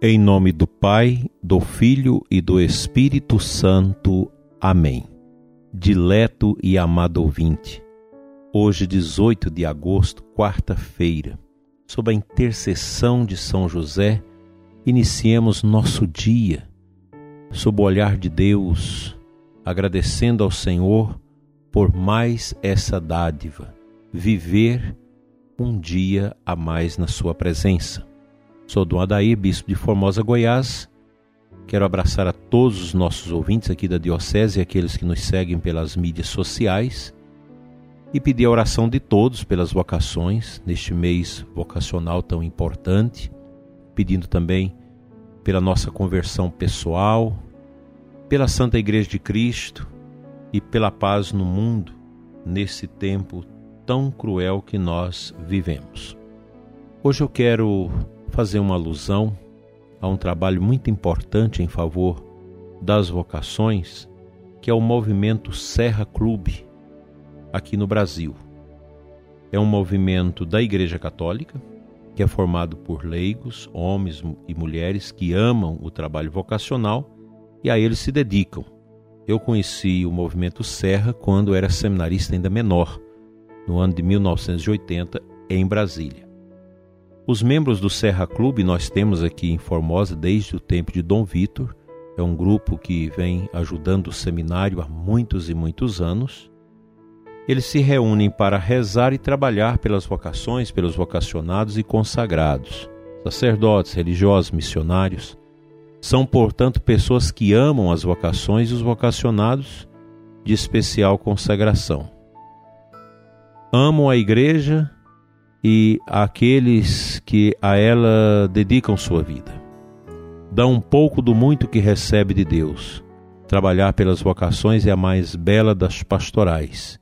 Em nome do Pai, do Filho e do Espírito Santo. Amém. Dileto e amado ouvinte, hoje, 18 de agosto, quarta-feira, sob a intercessão de São José, iniciemos nosso dia, sob o olhar de Deus, agradecendo ao Senhor por mais essa dádiva, viver um dia a mais na Sua presença. Sou Dom Adair, bispo de Formosa, Goiás. Quero abraçar a todos os nossos ouvintes aqui da Diocese e aqueles que nos seguem pelas mídias sociais e pedir a oração de todos pelas vocações neste mês vocacional tão importante, pedindo também pela nossa conversão pessoal, pela Santa Igreja de Cristo e pela paz no mundo nesse tempo tão cruel que nós vivemos. Hoje eu quero fazer uma alusão a um trabalho muito importante em favor das vocações, que é o movimento Serra Clube, aqui no Brasil. É um movimento da Igreja Católica, que é formado por leigos, homens e mulheres que amam o trabalho vocacional e a ele se dedicam. Eu conheci o movimento Serra quando era seminarista ainda menor, no ano de 1980, em Brasília. Os membros do Serra Clube nós temos aqui em Formosa desde o tempo de Dom Vitor. É um grupo que vem ajudando o seminário há muitos e muitos anos. Eles se reúnem para rezar e trabalhar pelas vocações, pelos vocacionados e consagrados, sacerdotes, religiosos, missionários. São, portanto, pessoas que amam as vocações e os vocacionados de especial consagração. Amam a igreja e àqueles que a ela dedicam sua vida. Dá um pouco do muito que recebe de Deus. Trabalhar pelas vocações é a mais bela das pastorais.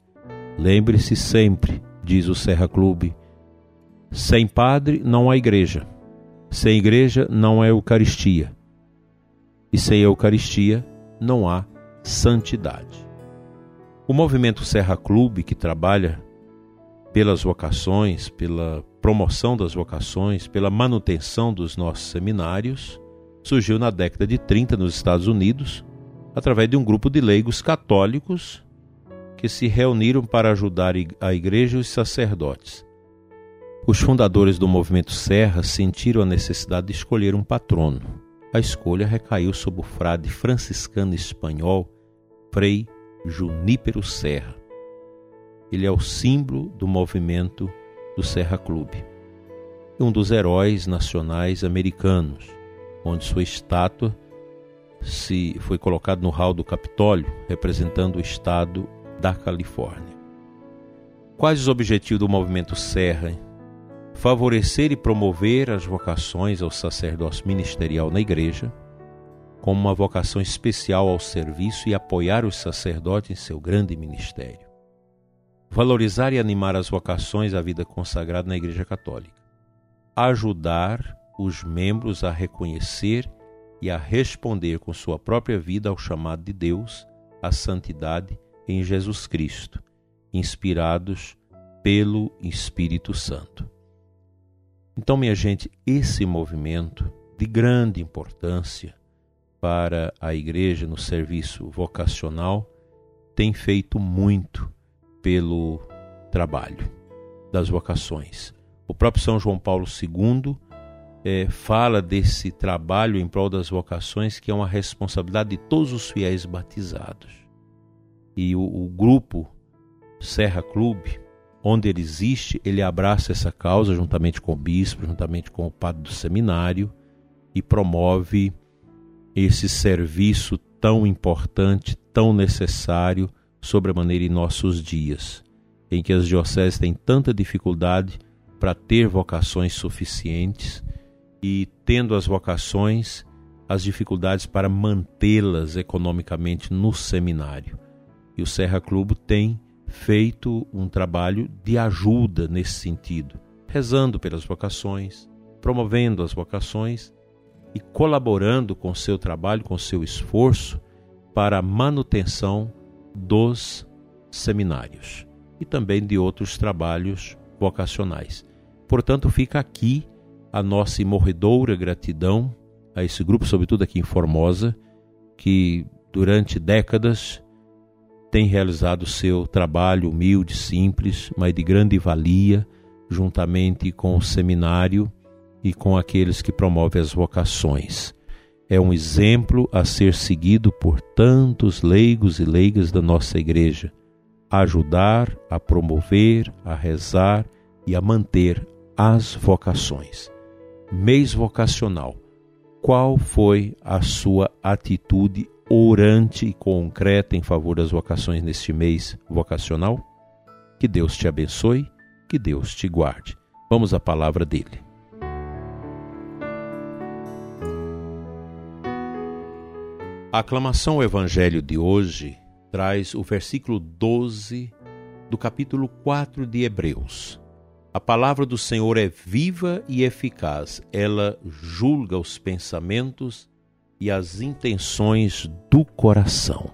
Lembre-se sempre, diz o Serra Clube, sem padre não há igreja. Sem igreja não há Eucaristia. E sem Eucaristia não há santidade. O movimento Serra Clube, que trabalha pelas vocações, pela promoção das vocações, pela manutenção dos nossos seminários, surgiu na década de 30 nos Estados Unidos, através de um grupo de leigos católicos que se reuniram para ajudar a igreja e os sacerdotes. Os fundadores do movimento Serra sentiram a necessidade de escolher um patrono. A escolha recaiu sobre o frade franciscano espanhol Frei Junípero Serra ele é o símbolo do movimento do Serra Clube. Um dos heróis nacionais americanos, onde sua estátua se foi colocada no hall do Capitólio, representando o estado da Califórnia. Quais os objetivos do movimento Serra? Favorecer e promover as vocações ao sacerdócio ministerial na igreja, como uma vocação especial ao serviço e apoiar os sacerdotes em seu grande ministério valorizar e animar as vocações à vida consagrada na Igreja Católica, ajudar os membros a reconhecer e a responder com sua própria vida ao chamado de Deus à santidade em Jesus Cristo, inspirados pelo Espírito Santo. Então, minha gente, esse movimento de grande importância para a igreja no serviço vocacional tem feito muito pelo trabalho das vocações. O próprio São João Paulo II é, fala desse trabalho em prol das vocações, que é uma responsabilidade de todos os fiéis batizados. E o, o grupo Serra Clube, onde ele existe, ele abraça essa causa juntamente com o bispo, juntamente com o padre do seminário e promove esse serviço tão importante, tão necessário sobre a maneira em nossos dias, em que as dioceses têm tanta dificuldade para ter vocações suficientes e, tendo as vocações, as dificuldades para mantê-las economicamente no seminário. E o Serra Clube tem feito um trabalho de ajuda nesse sentido, rezando pelas vocações, promovendo as vocações e colaborando com seu trabalho, com seu esforço para a manutenção dos seminários e também de outros trabalhos vocacionais. Portanto, fica aqui a nossa imorredoura gratidão a esse grupo, sobretudo aqui em Formosa, que durante décadas tem realizado seu trabalho humilde, simples, mas de grande valia, juntamente com o seminário e com aqueles que promovem as vocações. É um exemplo a ser seguido por tantos leigos e leigas da nossa igreja, ajudar, a promover, a rezar e a manter as vocações. Mês vocacional. Qual foi a sua atitude orante e concreta em favor das vocações neste mês vocacional? Que Deus te abençoe, que Deus te guarde. Vamos à palavra dele. A aclamação ao Evangelho de hoje traz o versículo 12 do capítulo 4 de Hebreus. A palavra do Senhor é viva e eficaz, ela julga os pensamentos e as intenções do coração.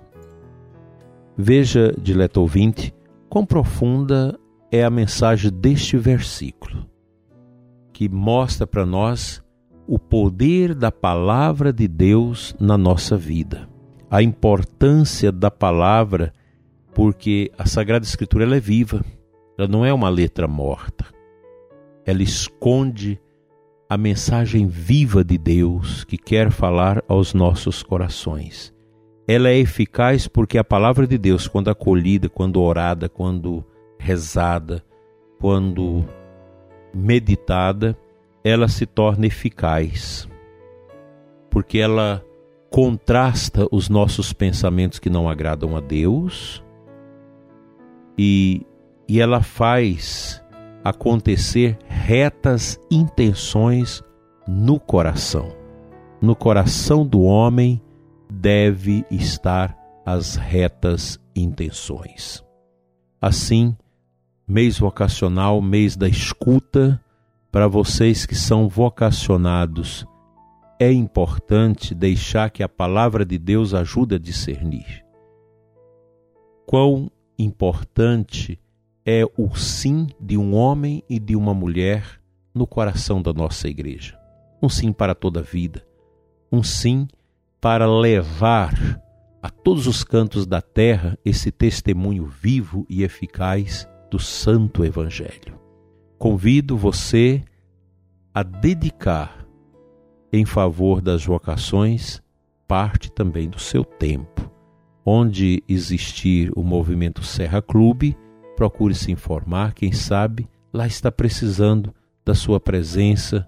Veja, dileto ouvinte, quão profunda é a mensagem deste versículo, que mostra para nós o poder da palavra de Deus na nossa vida, a importância da palavra, porque a Sagrada Escritura ela é viva ela não é uma letra morta. Ela esconde a mensagem viva de Deus que quer falar aos nossos corações. Ela é eficaz porque a palavra de Deus, quando acolhida, quando orada, quando rezada, quando meditada, ela se torna eficaz. Porque ela contrasta os nossos pensamentos que não agradam a Deus e e ela faz acontecer retas intenções no coração. No coração do homem deve estar as retas intenções. Assim, mês vocacional, mês da escuta, para vocês que são vocacionados, é importante deixar que a palavra de Deus ajude a discernir. Quão importante é o sim de um homem e de uma mulher no coração da nossa igreja. Um sim para toda a vida. Um sim para levar a todos os cantos da terra esse testemunho vivo e eficaz do Santo Evangelho. Convido você a dedicar em favor das vocações parte também do seu tempo. Onde existir o movimento Serra Clube, procure se informar, quem sabe lá está precisando da sua presença,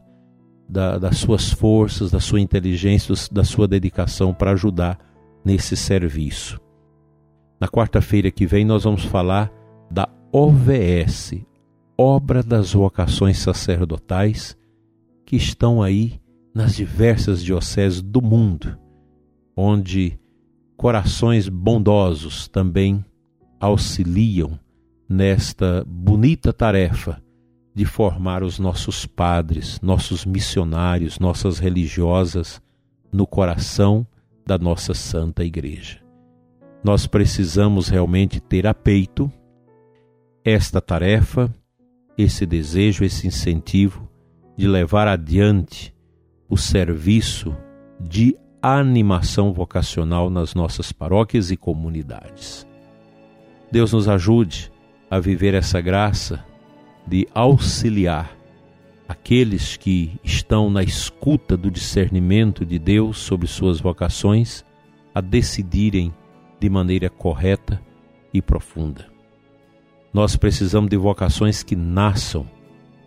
da, das suas forças, da sua inteligência, da sua dedicação para ajudar nesse serviço. Na quarta-feira que vem nós vamos falar da OVS, Obra das Vocações Sacerdotais, que estão aí nas diversas dioceses do mundo, onde corações bondosos também auxiliam nesta bonita tarefa de formar os nossos padres, nossos missionários, nossas religiosas no coração da nossa Santa Igreja. Nós precisamos realmente ter a peito esta tarefa, esse desejo, esse incentivo de levar adiante o serviço de animação vocacional nas nossas paróquias e comunidades. Deus nos ajude a viver essa graça de auxiliar aqueles que estão na escuta do discernimento de Deus sobre suas vocações a decidirem de maneira correta e profunda. Nós precisamos de vocações que nasçam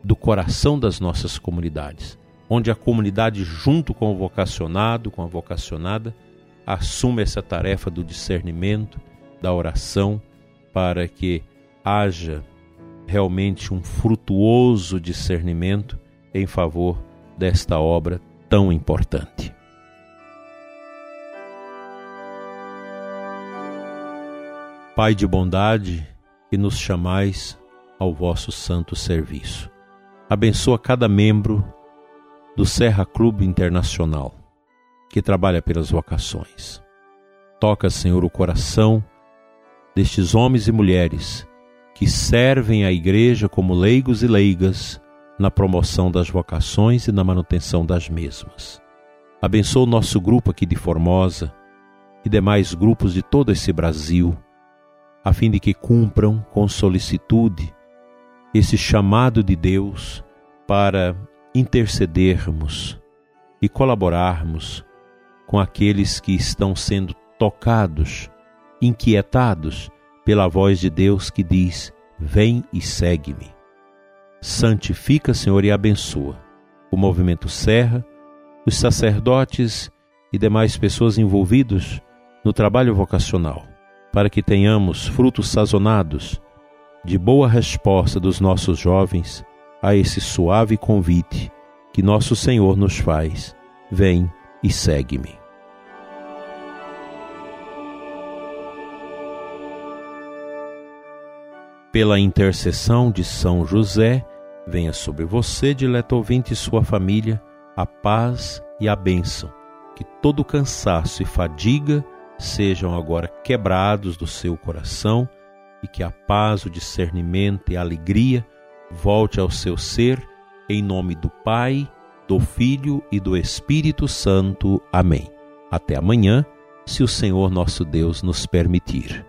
do coração das nossas comunidades, onde a comunidade, junto com o vocacionado, com a vocacionada, assume essa tarefa do discernimento, da oração, para que haja realmente um frutuoso discernimento em favor desta obra tão importante. Pai de bondade, que nos chamais ao vosso santo serviço. Abençoa cada membro do Serra Clube Internacional que trabalha pelas vocações. Toca, Senhor, o coração destes homens e mulheres que servem a Igreja como leigos e leigas na promoção das vocações e na manutenção das mesmas. Abençoa o nosso grupo aqui de Formosa e demais grupos de todo esse Brasil, a fim de que cumpram com solicitude esse chamado de Deus para intercedermos e colaborarmos com aqueles que estão sendo tocados, inquietados pela voz de Deus que diz: Vem e segue-me. Santifica, Senhor, e abençoa o movimento Serra, os sacerdotes e demais pessoas envolvidos no trabalho vocacional, para que tenhamos frutos sazonados de boa resposta dos nossos jovens a esse suave convite que nosso Senhor nos faz: Vem e segue-me. Pela intercessão de São José, venha sobre você, dileto ouvinte, e sua família, a paz e a bênção, que todo cansaço e fadiga sejam agora quebrados do seu coração e que a paz, o discernimento e a alegria volte ao seu ser, em nome do Pai, do Filho e do Espírito Santo. Amém. Até amanhã, se o Senhor nosso Deus nos permitir.